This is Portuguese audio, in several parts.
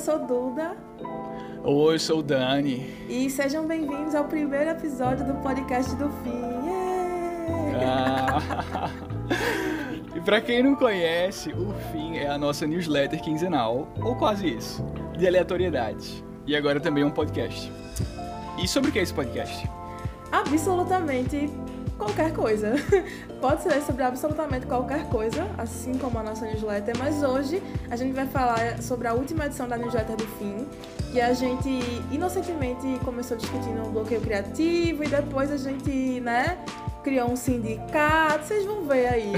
sou Duda. Oi, eu sou o Dani. E sejam bem-vindos ao primeiro episódio do podcast do Fim. Yeah! Ah. e pra quem não conhece, o Fim é a nossa newsletter quinzenal, ou quase isso, de aleatoriedades. E agora também um podcast. E sobre o que é esse podcast? Absolutamente qualquer coisa. Pode ser sobre absolutamente qualquer coisa, assim como a nossa newsletter, mas hoje a gente vai falar sobre a última edição da newsletter do fim, que a gente inocentemente começou discutindo um bloqueio criativo e depois a gente, né, criou um sindicato, vocês vão ver aí.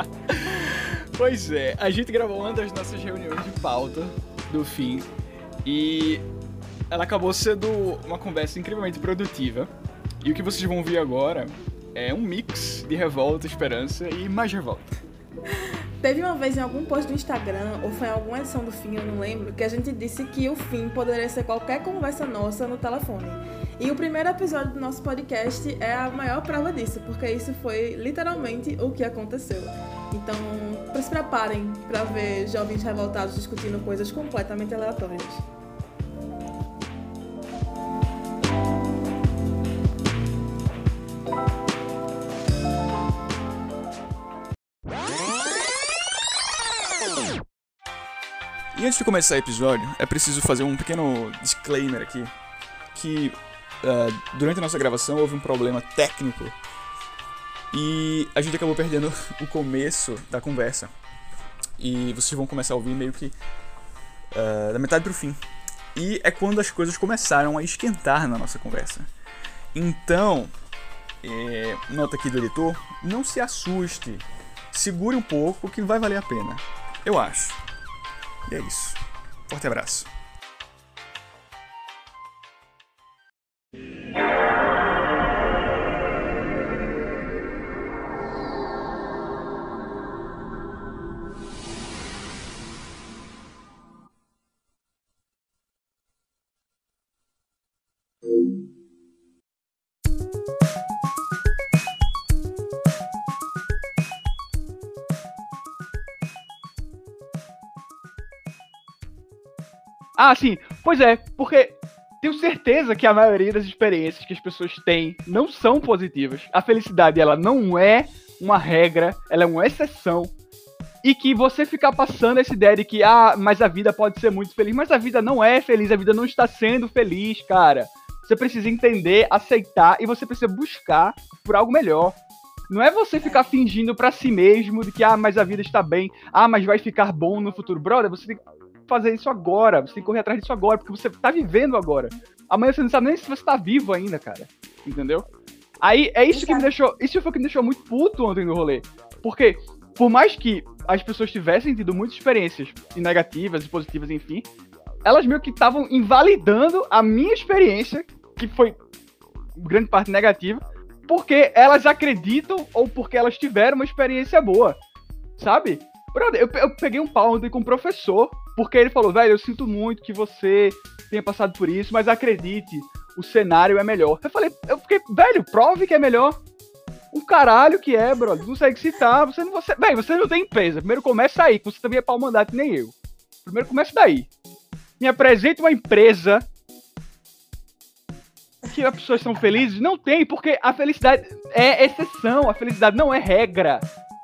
pois é, a gente gravou uma das nossas reuniões de pauta do fim e ela acabou sendo uma conversa incrivelmente produtiva. E o que vocês vão ver agora é um mix de revolta, esperança e mais revolta. Teve uma vez em algum post do Instagram, ou foi em alguma edição do fim, eu não lembro, que a gente disse que o fim poderia ser qualquer conversa nossa no telefone. E o primeiro episódio do nosso podcast é a maior prova disso, porque isso foi literalmente o que aconteceu. Então, se preparem para ver jovens revoltados discutindo coisas completamente aleatórias. E antes de começar o episódio, é preciso fazer um pequeno disclaimer aqui. Que uh, durante a nossa gravação houve um problema técnico e a gente acabou perdendo o começo da conversa. E vocês vão começar a ouvir meio que uh, da metade pro fim. E é quando as coisas começaram a esquentar na nossa conversa. Então, é, nota aqui do editor, não se assuste. Segure um pouco que vai valer a pena. Eu acho. E é isso. Forte abraço. Ah, sim. Pois é, porque tenho certeza que a maioria das experiências que as pessoas têm não são positivas. A felicidade, ela não é uma regra, ela é uma exceção. E que você ficar passando essa ideia de que, ah, mas a vida pode ser muito feliz, mas a vida não é feliz, a vida não está sendo feliz, cara. Você precisa entender, aceitar e você precisa buscar por algo melhor. Não é você ficar fingindo para si mesmo de que, ah, mas a vida está bem, ah, mas vai ficar bom no futuro. Brother, você tem que fazer isso agora, você tem que correr atrás disso agora, porque você tá vivendo agora. Amanhã você não sabe nem se você tá vivo ainda, cara. Entendeu? Aí é isso que me deixou. Isso foi o que me deixou muito puto ontem no rolê. Porque, por mais que as pessoas tivessem tido muitas experiências negativas e positivas, enfim, elas meio que estavam invalidando a minha experiência, que foi grande parte negativa, porque elas acreditam ou porque elas tiveram uma experiência boa. Sabe? Brother, eu, eu peguei um pau ontem com um professor porque ele falou, velho, eu sinto muito que você tenha passado por isso, mas acredite, o cenário é melhor. Eu falei, eu fiquei, velho, prove que é melhor. Um caralho que é, brother. Não consegue citar. Você não. Você, bem, você não tem empresa. Primeiro começa aí, que você também é pau mandato, nem eu. Primeiro começa daí. Me apresente uma empresa que as pessoas são felizes. Não tem, porque a felicidade é exceção. A felicidade não é regra.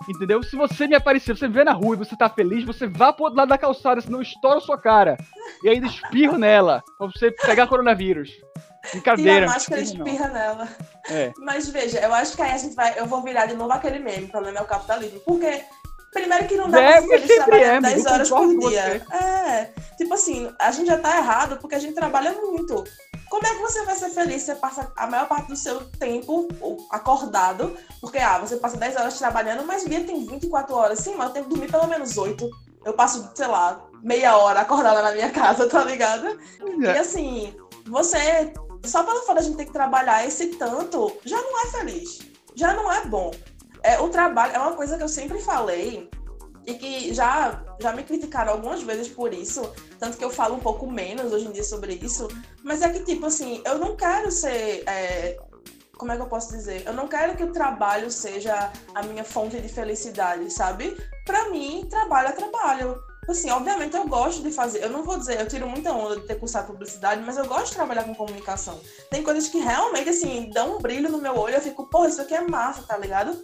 Entendeu? Se você me aparecer, você me vê na rua e você tá feliz, você vá pro outro lado da calçada, senão estoura a sua cara. E ainda espirro nela, pra você pegar coronavírus. Brincadeira. E a máscara espirra não. nela. É. Mas veja, eu acho que aí a gente vai. Eu vou virar de novo aquele meme, o problema é o capitalismo. Porque Primeiro que não dá é, pra trabalhar 10 horas por dia. É, tipo assim, a gente já tá errado porque a gente trabalha muito. Como é que você vai ser feliz? Você passa a maior parte do seu tempo acordado, porque ah, você passa 10 horas trabalhando, mas o dia tem 24 horas. Sim, mas eu tenho que dormir pelo menos 8. Eu passo, sei lá, meia hora acordada na minha casa, tá ligado? É. E assim, você, só pelo fato de a gente ter que trabalhar esse tanto, já não é feliz. Já não é bom. É, o trabalho é uma coisa que eu sempre falei e que já, já me criticaram algumas vezes por isso, tanto que eu falo um pouco menos hoje em dia sobre isso, mas é que, tipo assim, eu não quero ser. É, como é que eu posso dizer? Eu não quero que o trabalho seja a minha fonte de felicidade, sabe? Para mim, trabalho é trabalho. Assim, obviamente eu gosto de fazer, eu não vou dizer, eu tiro muita onda de ter cursado publicidade, mas eu gosto de trabalhar com comunicação. Tem coisas que realmente, assim, dão um brilho no meu olho, eu fico, pô, isso aqui é massa, tá ligado?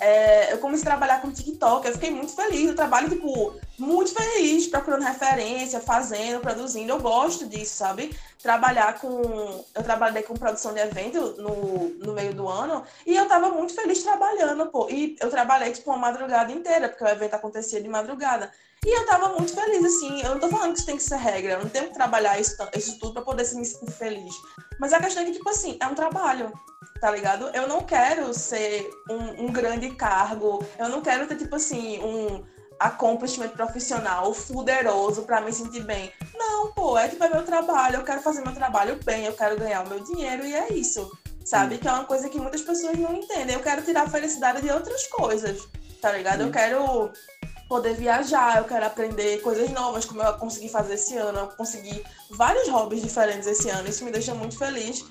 É, eu comecei a trabalhar com TikTok, eu fiquei muito feliz. Eu trabalho, tipo, muito feliz, procurando referência, fazendo, produzindo. Eu gosto disso, sabe? Trabalhar com. Eu trabalhei com produção de evento no, no meio do ano e eu tava muito feliz trabalhando, pô. E eu trabalhei, tipo, uma madrugada inteira, porque o evento acontecia de madrugada. E eu tava muito feliz, assim. Eu não tô falando que isso tem que ser regra, eu não tenho que trabalhar isso, isso tudo pra poder se me sentir feliz. Mas a questão é que, tipo assim, é um trabalho tá ligado? Eu não quero ser um, um grande cargo, eu não quero ter, tipo assim, um accomplishment profissional fuderoso para me sentir bem. Não, pô, é tipo é meu trabalho, eu quero fazer meu trabalho bem, eu quero ganhar o meu dinheiro e é isso. Sabe? Que é uma coisa que muitas pessoas não entendem. Eu quero tirar a felicidade de outras coisas, tá ligado? Eu quero poder viajar, eu quero aprender coisas novas, como eu consegui fazer esse ano. Eu consegui vários hobbies diferentes esse ano. Isso me deixa muito feliz.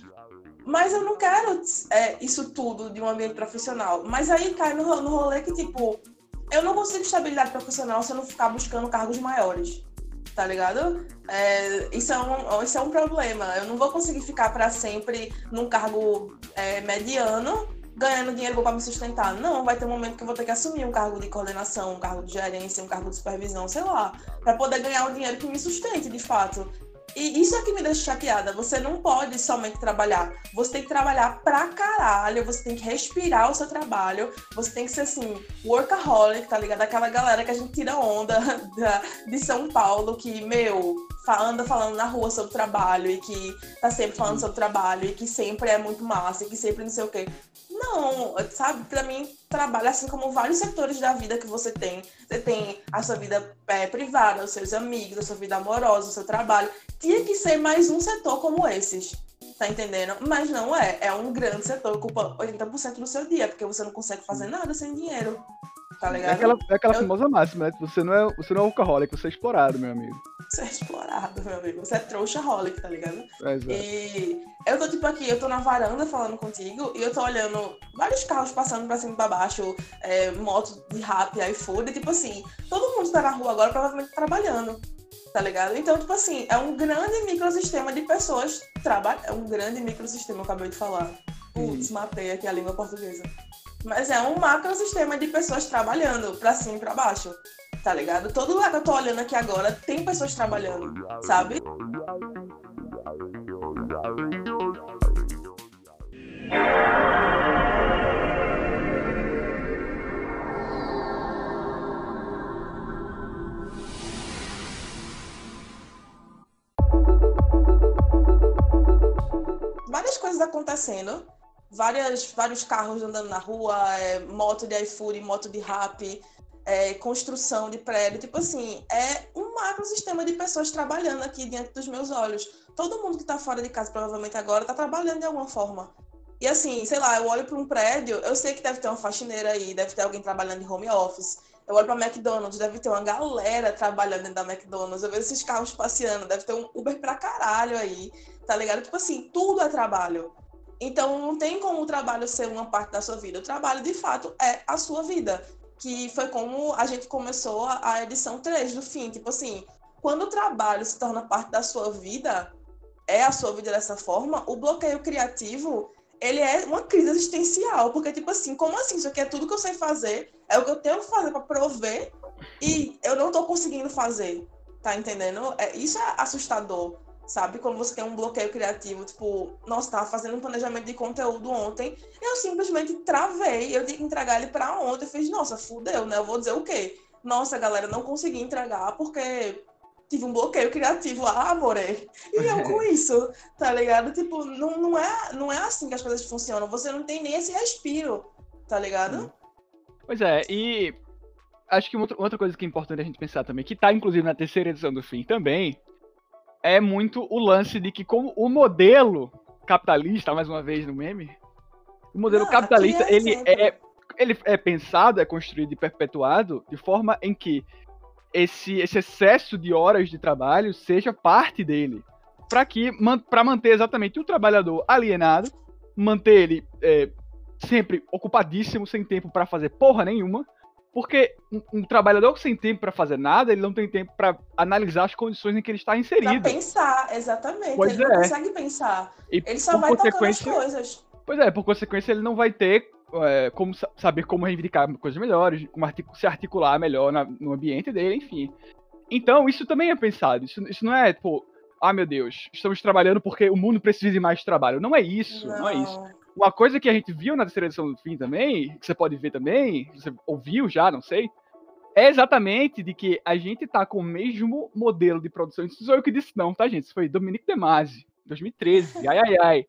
Mas eu não quero é, isso tudo de um ambiente profissional. Mas aí cai no, no rolê que, tipo, eu não consigo estabilidade profissional se eu não ficar buscando cargos maiores. Tá ligado? É, isso, é um, isso é um problema. Eu não vou conseguir ficar para sempre num cargo é, mediano ganhando dinheiro para me sustentar. Não, vai ter um momento que eu vou ter que assumir um cargo de coordenação, um cargo de gerência, um cargo de supervisão, sei lá, para poder ganhar o dinheiro que me sustente de fato. E isso é que me deixa chateada. Você não pode somente trabalhar. Você tem que trabalhar pra caralho. Você tem que respirar o seu trabalho. Você tem que ser assim, workaholic, tá ligado? Aquela galera que a gente tira onda da, de São Paulo, que, meu, anda falando na rua sobre trabalho e que tá sempre falando sobre trabalho e que sempre é muito massa e que sempre não sei o quê. Não, sabe? Para mim, trabalho assim como vários setores da vida que você tem. Você tem a sua vida é, privada, os seus amigos, a sua vida amorosa, o seu trabalho. Tinha que ser mais um setor como esses. Tá entendendo? Mas não é. É um grande setor, ocupa 80% do seu dia, porque você não consegue fazer nada sem dinheiro. Tá ligado? É aquela, é aquela Eu... famosa máxima, né? Você não é, você não é workaholic, você é explorado, meu amigo. Você é explorado, meu amigo. Você é trouxaholic, tá ligado? É, e eu tô, tipo, aqui, eu tô na varanda falando contigo e eu tô olhando vários carros passando pra cima e pra baixo, é, moto de rap, iFood, e tipo assim, todo mundo tá na rua agora provavelmente trabalhando tá ligado? Então, tipo assim, é um grande microsistema de pessoas trabalhando. É um grande microsistema, eu acabei de falar. Putz, matei aqui a língua portuguesa. Mas é um macrosistema de pessoas trabalhando pra cima e pra baixo. Tá ligado? Todo lugar que eu tô olhando aqui agora tem pessoas trabalhando, sabe? Várias coisas acontecendo várias, vários carros andando na rua, é, moto de iFood, moto de rap, é, construção de prédio. Tipo assim, é um macrosistema de pessoas trabalhando aqui diante dos meus olhos. Todo mundo que está fora de casa, provavelmente agora, está trabalhando de alguma forma. E assim, sei lá, eu olho para um prédio, eu sei que deve ter uma faxineira aí, deve ter alguém trabalhando em home office. Eu olho para McDonald's, deve ter uma galera trabalhando dentro da McDonald's. Eu vejo esses carros passeando, deve ter um Uber pra caralho aí, tá ligado? Tipo assim, tudo é trabalho. Então, não tem como o trabalho ser uma parte da sua vida. O trabalho, de fato, é a sua vida. Que foi como a gente começou a edição 3 do fim. Tipo assim, quando o trabalho se torna parte da sua vida, é a sua vida dessa forma, o bloqueio criativo, ele é uma crise existencial. Porque, tipo assim, como assim? Isso aqui é tudo que eu sei fazer, é o que eu tenho que fazer para prover, e eu não estou conseguindo fazer. Tá entendendo? É, isso é assustador sabe? Quando você tem um bloqueio criativo, tipo, nossa, tava fazendo um planejamento de conteúdo ontem, eu simplesmente travei, eu tinha que entregar ele para ontem, eu fiz, nossa, fudeu, né? Eu vou dizer o quê? Nossa, galera, não consegui entregar porque tive um bloqueio criativo, ah, amore. E eu com isso, tá ligado? Tipo, não, não, é, não é assim que as coisas funcionam, você não tem nem esse respiro, tá ligado? Pois é, e acho que outra coisa que é importante a gente pensar também, que tá inclusive na terceira edição do fim também, é muito o lance de que como o modelo capitalista, mais uma vez no meme, o modelo Não, capitalista, é ele é, ele é pensado, é construído e perpetuado de forma em que esse, esse excesso de horas de trabalho seja parte dele. Para que para manter exatamente o trabalhador alienado, manter ele é, sempre ocupadíssimo, sem tempo para fazer porra nenhuma, Porque um, um trabalhador sem tempo para fazer nada, ele não tem tempo para analisar as condições em que ele está inserido. Pra pensar, exatamente. Pois ele é. não consegue pensar. E ele só vai tocando as coisas. Pois é, por consequência, ele não vai ter é, como saber como reivindicar coisas melhores, como artic se articular melhor na, no ambiente dele, enfim. Então, isso também é pensado. Isso, isso não é, tipo, ah, meu Deus, estamos trabalhando porque o mundo precisa de mais trabalho. Não é isso, não, não é isso. Uma coisa que a gente viu na terceira edição do fim também, que você pode ver também, você ouviu já, não sei, é exatamente de que a gente tá com o mesmo modelo de produção. Isso sou eu que disse, não, tá, gente? Isso foi Dominique De Masi, 2013. Ai, ai, ai.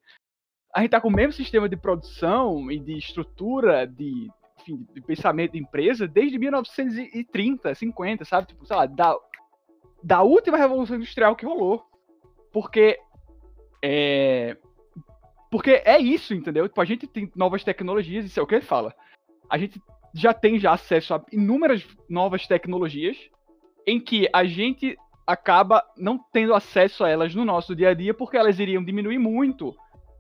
A gente tá com o mesmo sistema de produção e de estrutura de, enfim, de pensamento de empresa desde 1930, 50, sabe? Tipo, sei lá, da, da última revolução industrial que rolou. Porque é, porque é isso, entendeu? Tipo, a gente tem novas tecnologias, isso é o que ele fala. A gente já tem já acesso a inúmeras novas tecnologias em que a gente acaba não tendo acesso a elas no nosso dia a dia porque elas iriam diminuir muito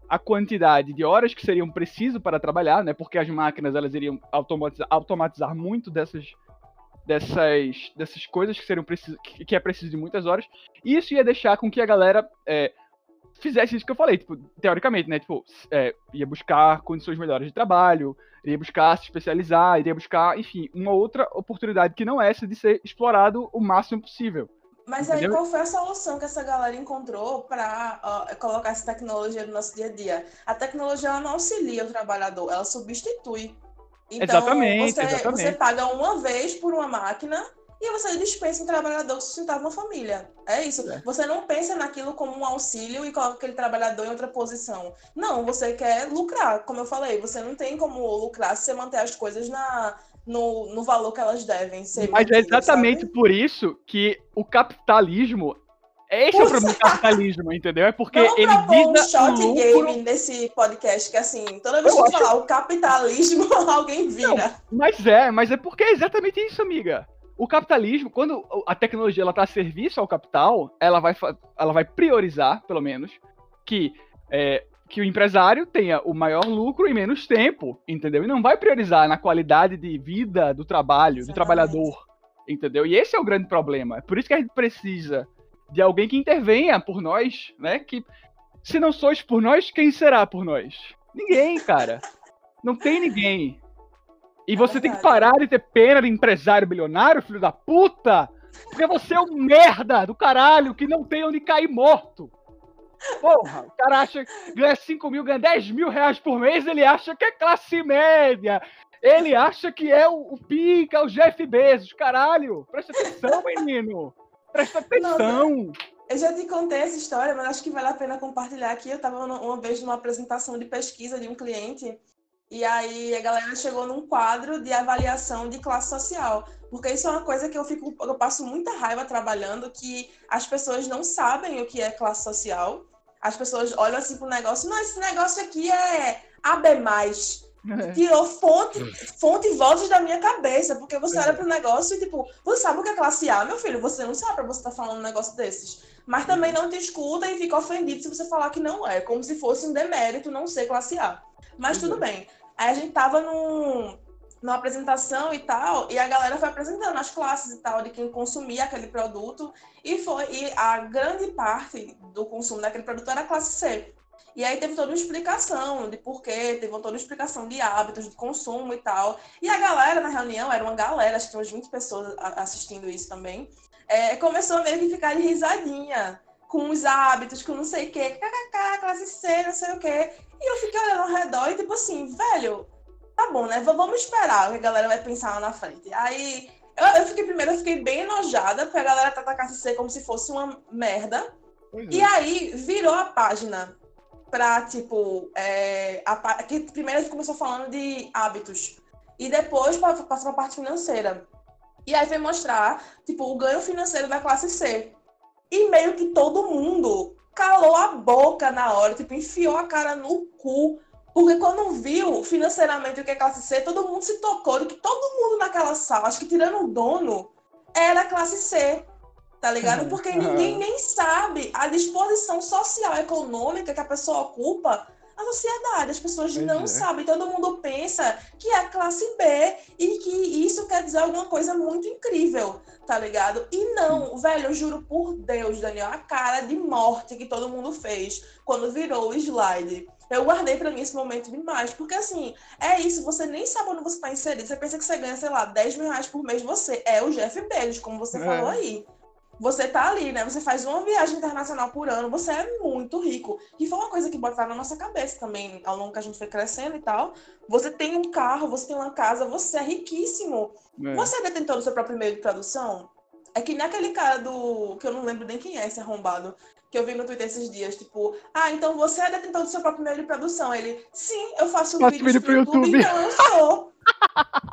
a quantidade de horas que seriam preciso para trabalhar, né? Porque as máquinas elas iriam automatizar, automatizar muito dessas dessas dessas coisas que seriam preciso, que, que é preciso de muitas horas. E isso ia deixar com que a galera é, fizesse isso que eu falei, tipo, teoricamente, né? Tipo, é, ia buscar condições melhores de trabalho, iria buscar se especializar, iria buscar, enfim, uma outra oportunidade que não é essa de ser explorado o máximo possível. Mas aí, qual foi a solução que essa galera encontrou para uh, colocar essa tecnologia no nosso dia a dia? A tecnologia ela não auxilia o trabalhador, ela substitui. Então, exatamente, você, exatamente. você paga uma vez por uma máquina e você dispensa um trabalhador que sustentava uma família. É isso. É. Você não pensa naquilo como um auxílio e coloca aquele trabalhador em outra posição. Não, você quer lucrar. Como eu falei, você não tem como lucrar se você manter as coisas na, no, no valor que elas devem ser. Mas é exatamente sabe? por isso que o capitalismo esse é o problema do capitalismo, entendeu? É porque Vamos ele visa um shot lucro... game nesse podcast, que assim, toda vez que eu falar o capitalismo, alguém vira. Não, mas é, mas é porque é exatamente isso, amiga o capitalismo, quando a tecnologia está a serviço ao capital, ela vai, ela vai priorizar, pelo menos, que, é, que o empresário tenha o maior lucro em menos tempo, entendeu? E não vai priorizar na qualidade de vida do trabalho, Exatamente. do trabalhador, entendeu? E esse é o grande problema. É por isso que a gente precisa de alguém que intervenha por nós, né? Que se não sois por nós, quem será por nós? Ninguém, cara. Não tem ninguém. E é você tem que parar de ter pena de empresário bilionário, filho da puta! Porque você é um merda do caralho que não tem onde cair morto. Porra, o cara acha que ganha 5 mil, ganha 10 mil reais por mês, ele acha que é classe média. Ele acha que é o, o pica, o Jeff Bezos. Caralho, presta atenção, menino. Presta atenção. eu já te contei essa história, mas acho que vale a pena compartilhar aqui. Eu estava uma vez numa apresentação de pesquisa de um cliente e aí a galera chegou num quadro de avaliação de classe social. Porque isso é uma coisa que eu fico, eu passo muita raiva trabalhando, que as pessoas não sabem o que é classe social. As pessoas olham assim pro negócio, não, esse negócio aqui é AB. É. Tirou fonte, fonte e vozes da minha cabeça, porque você olha pro negócio e, tipo, você sabe o que é classe A, meu filho? Você não sabe pra você estar tá falando um negócio desses. Mas também não te escuta e fica ofendido se você falar que não é, como se fosse um demérito não ser classe A. Mas tudo bem. Aí a gente tava num, numa apresentação e tal, e a galera foi apresentando as classes e tal de quem consumia aquele produto, e foi e a grande parte do consumo daquele produto era a classe C. E aí teve toda uma explicação de porquê, teve toda uma explicação de hábitos de consumo e tal. E a galera na reunião, era uma galera, acho que tinha umas 20 pessoas assistindo isso também, é, começou a meio que ficar de risadinha com os hábitos, com não sei o quê, kkk, classe C, não sei o quê. E eu fiquei olhando ao redor e tipo assim, velho, tá bom, né? Vamos esperar o que a galera vai pensar lá na frente. Aí eu, eu fiquei primeiro, eu fiquei bem enojada, porque a galera trata a classe C como se fosse uma merda. E aí virou a página pra, tipo, é, a, que primeiro começou falando de hábitos. E depois passou pra parte financeira. E aí foi mostrar, tipo, o ganho financeiro da classe C. E meio que todo mundo calou a boca na hora, tipo, enfiou a cara no cu. Porque quando viu financeiramente o que é classe C, todo mundo se tocou de que todo mundo naquela sala, acho que tirando o dono, era classe C. Tá ligado? Porque ninguém nem sabe a disposição social econômica que a pessoa ocupa a sociedade. As pessoas não é. sabem. Todo mundo pensa que a, classe B e que isso quer dizer alguma coisa muito incrível, tá ligado? E não, velho, eu juro por Deus, Daniel, a cara de morte que todo mundo fez quando virou o slide. Eu guardei para mim esse momento demais, porque assim, é isso, você nem sabe onde você tá inserido. Você pensa que você ganha, sei lá, 10 mil reais por mês, você é o Jeff Bezos, como você é. falou aí você tá ali, né? Você faz uma viagem internacional por ano, você é muito rico. E foi uma coisa que botaram na nossa cabeça também, ao longo que a gente foi crescendo e tal. Você tem um carro, você tem uma casa, você é riquíssimo. É. Você é detentor do seu próprio meio de produção? É que naquele cara do. que eu não lembro nem quem é esse arrombado, que eu vi no Twitter esses dias, tipo, ah, então você é detentor do seu próprio meio de produção. Ele, sim, eu faço, faço vídeos vídeo pro YouTube, YouTube, então eu sou.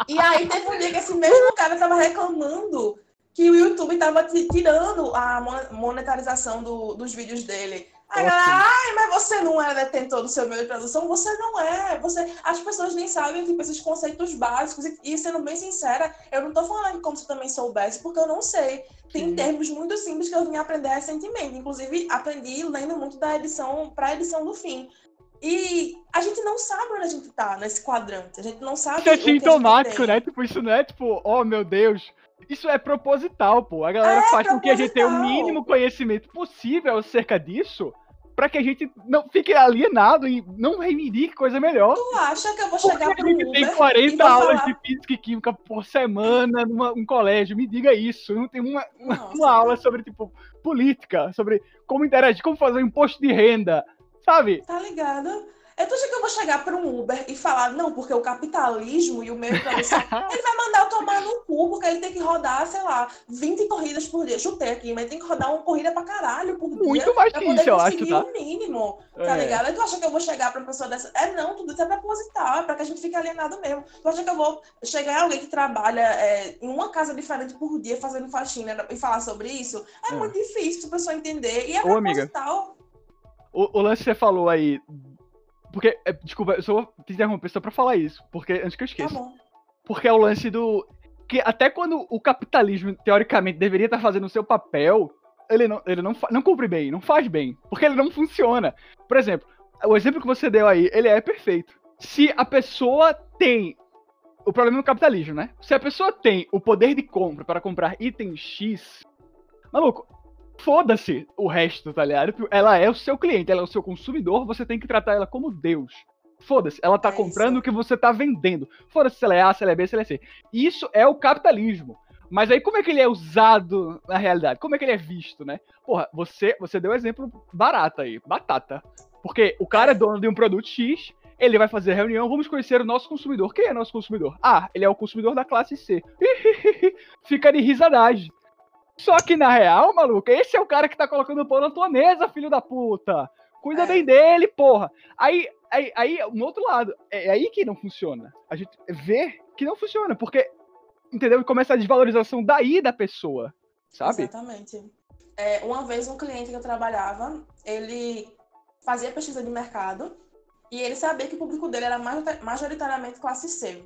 e aí teve um dia que esse mesmo cara tava reclamando que o YouTube estava tirando a monetarização do, dos vídeos dele. Aí ai, mas você não é detentor do seu meio de produção? Você não é. Você, as pessoas nem sabem tipo, esses conceitos básicos. E, e, sendo bem sincera, eu não estou falando como se também soubesse, porque eu não sei. Tem termos muito simples que eu vim aprender recentemente. Inclusive, aprendi lendo muito da edição para a edição do fim. E a gente não sabe onde a gente está nesse quadrante. A gente não sabe. Isso é sintomático, né? Tipo, isso não é tipo, oh meu Deus isso é proposital, pô. A galera é faz com que a gente tenha o mínimo conhecimento possível acerca disso para que a gente não fique alienado e não reivindique coisa melhor. Tu acha que eu vou chegar pro Uber? tem 40 aulas falar... de física e química por semana numa, num colégio. Me diga isso. Não tem uma, uma, uma aula sobre, tipo, política, sobre como interagir, como fazer um imposto de renda, sabe? Tá ligado? Eu tô achando que eu vou chegar para um Uber e falar, não, porque o capitalismo e o meio produção, ele vai mandar eu tomar no cu, porque ele tem que rodar, sei lá, 20 corridas por dia. Chutei aqui, mas tem que rodar uma corrida pra caralho por dia. Muito mais que isso, eu acho, tá? o mínimo, tá é. ligado? Aí tu acha que eu vou chegar pra uma pessoa dessa? É não, tudo isso é proposital, é pra que a gente fique alienado mesmo. Tu acha que eu vou chegar alguém que trabalha é, em uma casa diferente por dia, fazendo faxina e falar sobre isso? É, é. muito difícil pra pessoa entender. E é Ô, proposital. Amiga. O, o lance que você falou aí porque, é, desculpa, eu só vou te interromper só pra falar isso, porque antes que eu esqueça. Tá porque é o lance do. Que até quando o capitalismo, teoricamente, deveria estar fazendo o seu papel, ele não, ele não, não cumpre bem, não faz bem. Porque ele não funciona. Por exemplo, o exemplo que você deu aí, ele é perfeito. Se a pessoa tem. O problema do capitalismo, né? Se a pessoa tem o poder de compra para comprar item X, maluco, foda-se o resto, tá ligado? Ela é o seu cliente, ela é o seu consumidor, você tem que tratar ela como Deus. Foda-se, ela tá é comprando o que você tá vendendo. Foda-se se ela é A, se ela é B, se ela é C. Isso é o capitalismo. Mas aí como é que ele é usado na realidade? Como é que ele é visto, né? Porra, você, você deu um exemplo barato aí, batata. Porque o cara é dono de um produto X, ele vai fazer reunião, vamos conhecer o nosso consumidor. Quem é nosso consumidor? Ah, ele é o consumidor da classe C. Fica de risadagem. Só que na real, maluco, esse é o cara que tá colocando pão na tua mesa, filho da puta. Cuida bem dele, porra. Aí, aí, aí, no outro lado, é, é aí que não funciona. A gente vê que não funciona, porque, entendeu? E começa a desvalorização daí da pessoa, sabe? Exatamente. É, uma vez um cliente que eu trabalhava, ele fazia pesquisa de mercado e ele sabia que o público dele era majoritariamente classe C.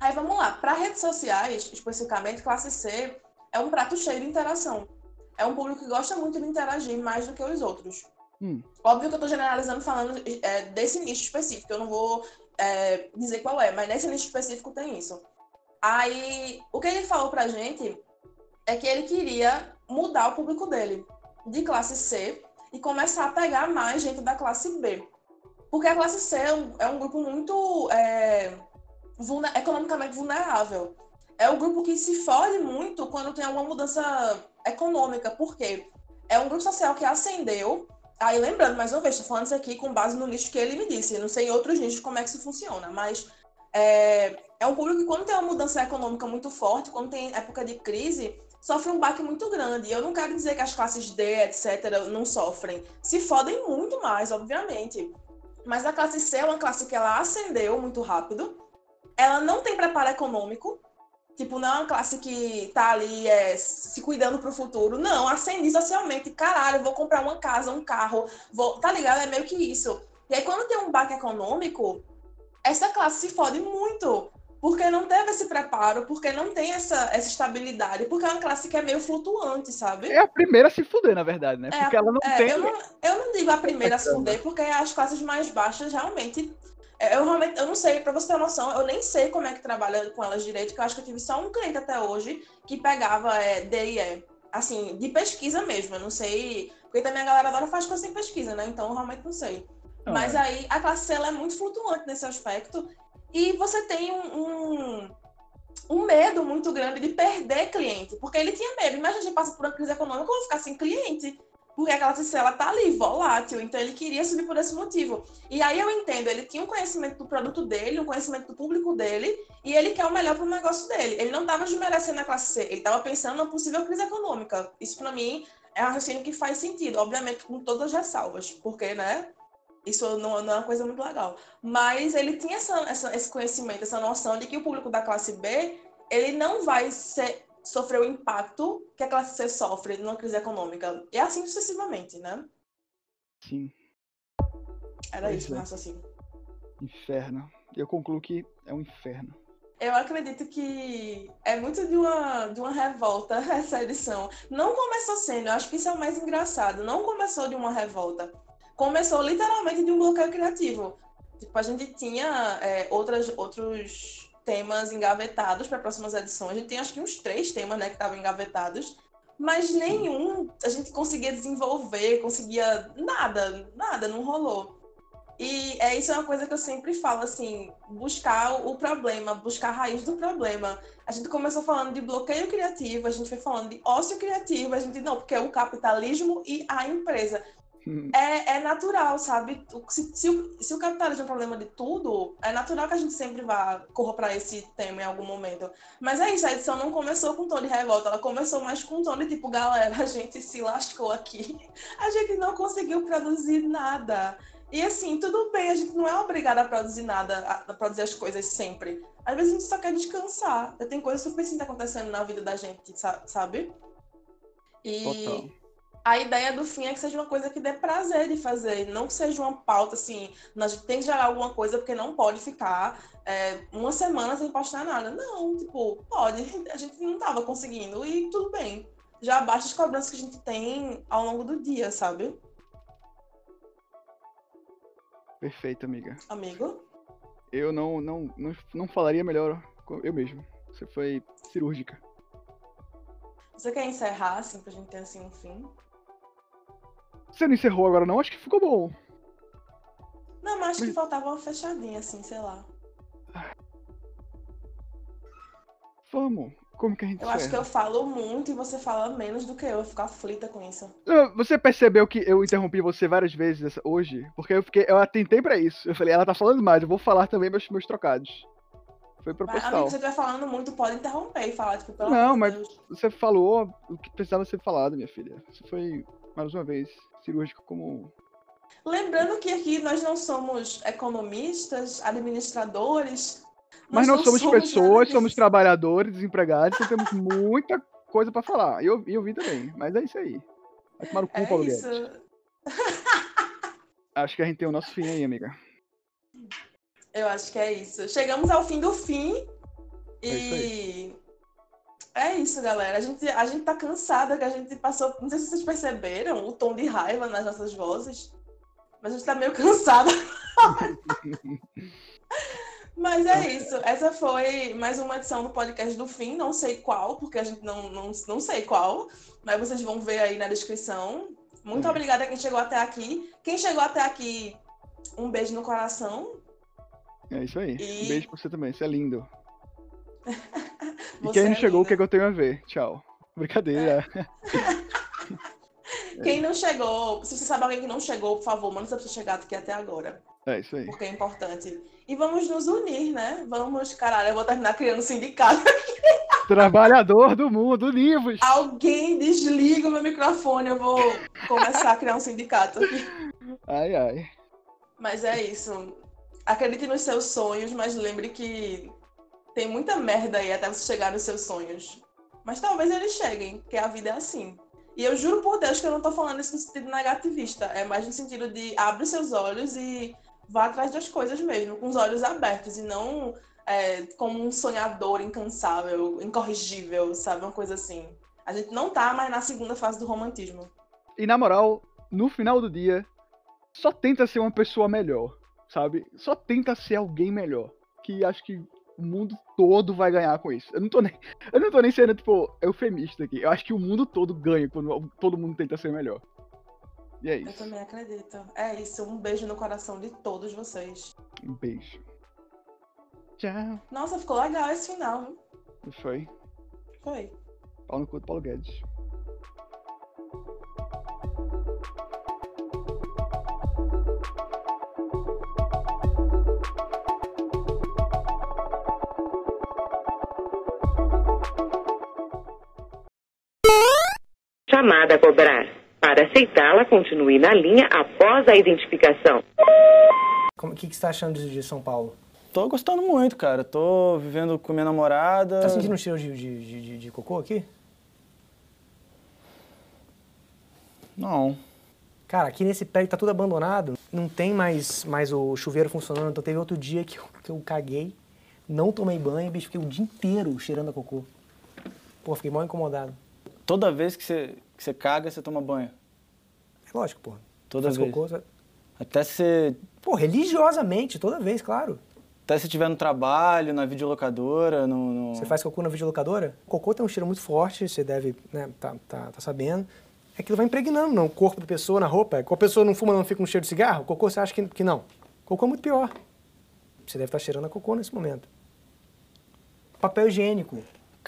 Aí vamos lá, para redes sociais, especificamente classe C, é um prato cheio de interação. É um público que gosta muito de interagir mais do que os outros. Hum. Óbvio que eu estou generalizando falando é, desse nicho específico, eu não vou é, dizer qual é, mas nesse nicho específico tem isso. Aí, o que ele falou pra gente é que ele queria mudar o público dele de classe C e começar a pegar mais gente da classe B. Porque a classe C é um, é um grupo muito é, vulner, economicamente vulnerável é o grupo que se fode muito quando tem alguma mudança econômica, porque é um grupo social que ascendeu. Aí, lembrando, mais uma vez, estou falando isso aqui com base no nicho que ele me disse. Não sei em outros nichos como é que isso funciona, mas é, é um público que, quando tem uma mudança econômica muito forte, quando tem época de crise, sofre um baque muito grande. E eu não quero dizer que as classes D, etc., não sofrem. Se fodem muito mais, obviamente. Mas a classe C é uma classe que ela ascendeu muito rápido. Ela não tem preparo econômico, Tipo, não é uma classe que tá ali é, se cuidando pro futuro. Não, ascendi socialmente. Caralho, vou comprar uma casa, um carro. Vou... Tá ligado? É meio que isso. E aí, quando tem um baque econômico, essa classe se fode muito. Porque não teve esse preparo, porque não tem essa, essa estabilidade, porque é uma classe que é meio flutuante, sabe? É a primeira a se fuder, na verdade, né? É, porque ela não é, tem. Eu não, eu não digo a primeira a se fuder, porque as classes mais baixas realmente Eu realmente, eu não sei, pra você ter noção, eu nem sei como é que trabalha com elas direito, que eu acho que eu tive só um cliente até hoje que pegava é, DIE, assim, de pesquisa mesmo, eu não sei, porque também a galera adora faz coisa sem pesquisa, né? Então eu realmente não sei. Ah, Mas é. aí a classe C é muito flutuante nesse aspecto e você tem um, um, um, medo muito grande de perder cliente, porque ele tinha medo. Imagina a gente passa por uma crise econômica, eu vou ficar sem cliente porque aquela cela tá ali, volátil, então ele queria subir por esse motivo. E aí eu entendo, ele tinha um conhecimento do produto dele, um conhecimento do público dele, e ele quer o melhor para o negócio dele. Ele não estava desmerecendo a classe C, ele estava pensando na possível crise econômica. Isso para mim é um raciocínio que faz sentido, obviamente com todas as ressalvas, porque, né, isso não, não, é uma coisa muito legal. Mas ele tinha essa, essa, esse conhecimento, essa noção de que o público da classe B, ele não vai ser sofrer o impacto que a classe C sofre numa crise econômica. E assim sucessivamente, né? Sim. Era pois isso o é. raciocínio. Inferno. Eu concluo que é um inferno. Eu acredito que é muito de uma, de uma revolta essa edição. Não começou sendo, eu acho que isso é o mais engraçado. Não começou de uma revolta. Começou literalmente de um bloqueio criativo. Tipo, a gente tinha é, outras, outros temas engavetados para próximas edições. A gente tem acho que uns três temas né, que estavam engavetados, mas nenhum a gente conseguia desenvolver, conseguia nada, nada, não rolou. E é isso é uma coisa que eu sempre falo, assim, buscar o problema, buscar a raiz do problema. A gente começou falando de bloqueio criativo, a gente foi falando de ócio criativo, a gente não, porque é o capitalismo e a empresa. É, é natural, sabe? Se, se, o, se o capitalismo é um problema de tudo, é natural que a gente sempre vá corra para esse tema em algum momento. Mas é isso, a edição não começou com tom de revolta, ela começou mais com tom de tipo, galera, a gente se lascou aqui. A gente não conseguiu produzir nada. E assim, tudo bem, a gente não é obrigada a produzir nada, a produzir as coisas sempre. Às vezes a gente só quer descansar. Tem coisas suficientes acontecendo na vida da gente, sabe? E. Total a ideia do fim é que seja uma coisa que dê prazer de fazer, não que seja uma pauta assim, nós tem que gerar alguma coisa porque não pode ficar é, uma semana sem postar nada. Não, tipo, pode, a gente não estava conseguindo e tudo bem. Já basta as cobranças que a gente tem ao longo do dia, sabe? Perfeito, amiga. Amigo? Eu não, não, não, não falaria melhor eu mesmo. Você foi cirúrgica. Você quer encerrar, assim, pra gente ter assim um fim? Você não encerrou agora, não? Acho que ficou bom. Não, mas acho que faltava uma fechadinha, assim, sei lá. Vamos. Como que a gente Eu acho que eu falo muito e você fala menos do que eu. Eu fico aflita com isso. Você percebeu que eu interrompi você várias vezes hoje? Porque eu fiquei, eu atentei pra isso. Eu falei, ela tá falando mais, eu vou falar também meus, meus trocados. Foi proposital. Mas, amigo, você estiver falando muito, pode interromper e falar, tipo, pelo Não, mas Deus. você falou o que precisava ser falado, minha filha. Você foi, mais uma vez, cirúrgico como. Lembrando que aqui nós não somos economistas, administradores. Mas nós, somos, somos pessoas, somos trabalhadores, desempregados, então temos muita coisa para falar. E eu, eu vi também, mas é isso aí. Vai tomar o cu, é Paulo isso. Acho que a gente tem o nosso fim aí, amiga. Eu acho que é isso. Chegamos ao fim do fim. E. É isso, galera. A gente, a gente tá cansada, que a gente passou. Não sei se vocês perceberam o tom de raiva nas nossas vozes. Mas a gente tá meio cansada. Mas é isso. Essa foi mais uma edição do podcast do fim. Não sei qual, porque a gente não, não, não sei qual. Mas vocês vão ver aí na descrição. Muito é. obrigada a quem chegou até aqui. Quem chegou até aqui, um beijo no coração. É isso aí. E... Um beijo pra você também. Você é lindo. e quem não é chegou, o que, é que eu tenho a ver? Tchau. Brincadeira. É. quem não chegou, se você sabe alguém que não chegou, por favor, manda essa pessoa chegar aqui até agora. É isso aí. Porque é importante. E vamos nos unir, né? Vamos, caralho, eu vou terminar criando sindicato. Trabalhador do mundo, livros. Alguém desliga o meu microfone, eu vou começar a criar um sindicato aqui. Ai, ai. Mas é isso. Acredite nos seus sonhos, mas lembre que tem muita merda aí até você chegar nos seus sonhos. Mas talvez eles cheguem, porque a vida é assim. E eu juro por Deus que eu não tô falando isso no sentido negativista. É mais no sentido de abre seus olhos e vá atrás das coisas mesmo, com os olhos abertos, e não é, como um sonhador incansável, incorrigível, sabe? Uma coisa assim. A gente não tá mais na segunda fase do romantismo. E na moral, no final do dia, só tenta ser uma pessoa melhor. sabe? Só tenta ser alguém melhor. Que acho que o mundo todo vai ganhar com isso. Eu não tô nem, eu não tô nem sendo, tipo, eufemista aqui. Eu acho que o mundo todo ganha quando todo mundo tenta ser melhor. E é isso. Eu também acredito. É isso. Um beijo no coração de todos vocês. Um beijo. Tchau. Nossa, ficou legal esse final? Foi. Foi. Paulo no cu do Paulo Guedes. Chamada a cobrar. Para aceitá-la, continue na linha após a identificação. O que, que você está achando de São Paulo? Tô gostando muito, cara. Tô vivendo com minha namorada. Tá sentindo um cheiro de, de, de, de cocô aqui? Não. Cara, aqui nesse prédio tá tudo abandonado. Não tem mais, mais o chuveiro funcionando. Então teve outro dia que eu, que eu caguei, não tomei banho, bicho, fiquei o dia inteiro cheirando a cocô. Pô, fiquei mal incomodado. Toda vez que você, que você caga, você toma banho? É lógico, pô. Toda Faz vez? Cocô, Até se... Pô, religiosamente, toda vez, claro. Até se estiver no trabalho, na videolocadora, no, no... Você faz cocô na videolocadora? O cocô tem um cheiro muito forte, você deve, né, tá, tá, tá sabendo. Aquilo vai impregnando no corpo da pessoa, na roupa. Quando a pessoa não fuma, não fica com um cheiro de cigarro, cocô você acha que, que não. Cocô é muito pior. Você deve estar cheirando a cocô nesse momento. Papel higiênico.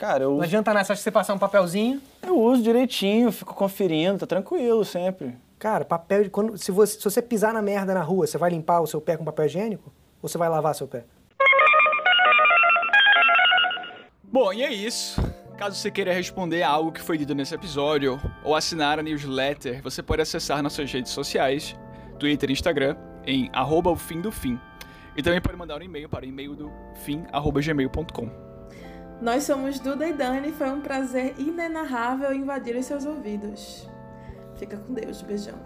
Cara, eu... Não adianta nada, você passar um papelzinho... Eu uso direitinho, fico conferindo, tá tranquilo sempre. Cara, papel... Quando, se, você, se você pisar na merda na rua, você vai limpar o seu pé com papel higiênico? Ou você vai lavar seu pé? Bom, e é isso. Caso você queira responder a algo que foi dito nesse episódio ou assinar a newsletter, você pode acessar nossas redes sociais, Twitter e Instagram, em arroba o fim do fim. E também pode mandar um e-mail para e-mail do fim, arroba gmail.com. Nós somos Duda e Dani, foi um prazer inenarrável invadir os seus ouvidos. Fica com Deus, beijão.